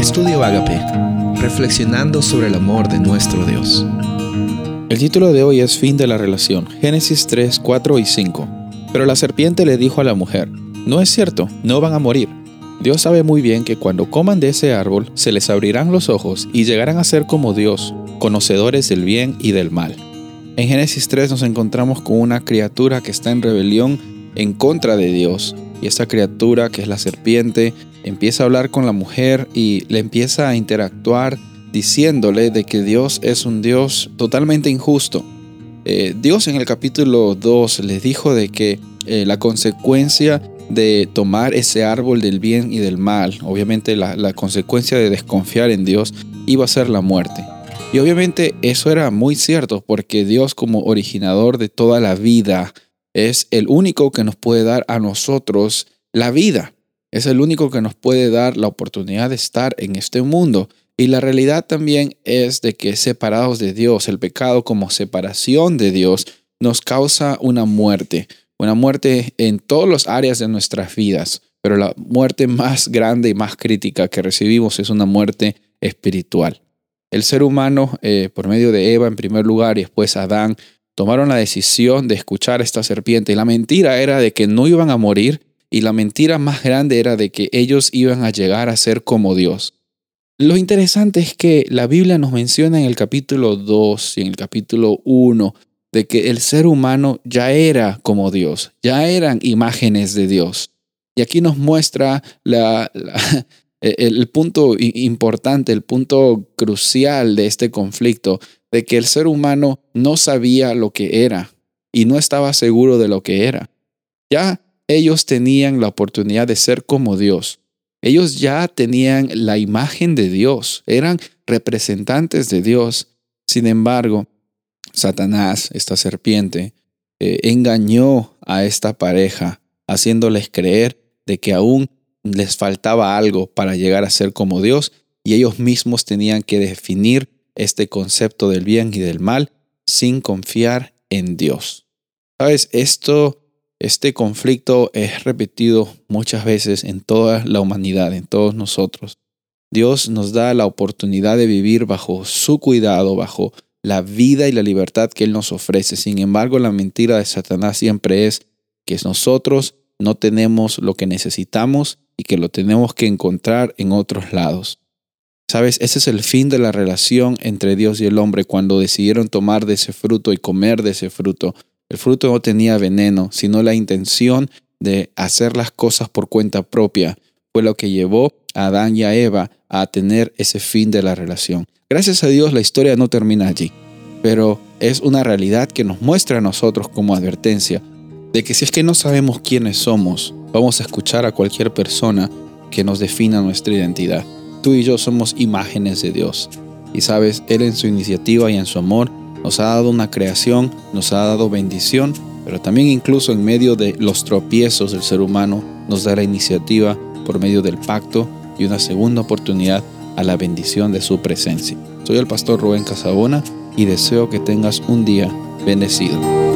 Estudio Agape, reflexionando sobre el amor de nuestro Dios. El título de hoy es Fin de la relación, Génesis 3, 4 y 5. Pero la serpiente le dijo a la mujer, No es cierto, no van a morir. Dios sabe muy bien que cuando coman de ese árbol se les abrirán los ojos y llegarán a ser como Dios, conocedores del bien y del mal. En Génesis 3 nos encontramos con una criatura que está en rebelión en contra de Dios. Y esta criatura, que es la serpiente, empieza a hablar con la mujer y le empieza a interactuar diciéndole de que Dios es un Dios totalmente injusto. Eh, Dios en el capítulo 2 les dijo de que eh, la consecuencia de tomar ese árbol del bien y del mal, obviamente la, la consecuencia de desconfiar en Dios, iba a ser la muerte. Y obviamente eso era muy cierto porque Dios como originador de toda la vida es el único que nos puede dar a nosotros la vida. Es el único que nos puede dar la oportunidad de estar en este mundo. Y la realidad también es de que separados de Dios, el pecado como separación de Dios nos causa una muerte, una muerte en todas las áreas de nuestras vidas, pero la muerte más grande y más crítica que recibimos es una muerte espiritual. El ser humano, eh, por medio de Eva en primer lugar y después Adán, tomaron la decisión de escuchar a esta serpiente. Y la mentira era de que no iban a morir y la mentira más grande era de que ellos iban a llegar a ser como Dios. Lo interesante es que la Biblia nos menciona en el capítulo 2 y en el capítulo 1 de que el ser humano ya era como Dios, ya eran imágenes de Dios. Y aquí nos muestra el punto importante, el punto crucial de este conflicto, de que el ser humano no sabía lo que era y no estaba seguro de lo que era. Ya ellos tenían la oportunidad de ser como Dios. Ellos ya tenían la imagen de Dios, eran representantes de Dios. Sin embargo, Satanás, esta serpiente, eh, engañó a esta pareja, haciéndoles creer de que aún les faltaba algo para llegar a ser como Dios y ellos mismos tenían que definir este concepto del bien y del mal sin confiar en Dios. Sabes, esto este conflicto es repetido muchas veces en toda la humanidad, en todos nosotros. Dios nos da la oportunidad de vivir bajo su cuidado, bajo la vida y la libertad que Él nos ofrece. Sin embargo, la mentira de Satanás siempre es que nosotros no tenemos lo que necesitamos y que lo tenemos que encontrar en otros lados. Sabes, ese es el fin de la relación entre Dios y el hombre cuando decidieron tomar de ese fruto y comer de ese fruto. El fruto no tenía veneno, sino la intención de hacer las cosas por cuenta propia. Fue lo que llevó a Adán y a Eva a tener ese fin de la relación. Gracias a Dios la historia no termina allí, pero es una realidad que nos muestra a nosotros como advertencia de que si es que no sabemos quiénes somos, vamos a escuchar a cualquier persona que nos defina nuestra identidad. Tú y yo somos imágenes de Dios. Y sabes, Él en su iniciativa y en su amor nos ha dado una creación, nos ha dado bendición, pero también incluso en medio de los tropiezos del ser humano nos da la iniciativa por medio del pacto y una segunda oportunidad a la bendición de su presencia. Soy el pastor Rubén Casabona y deseo que tengas un día bendecido.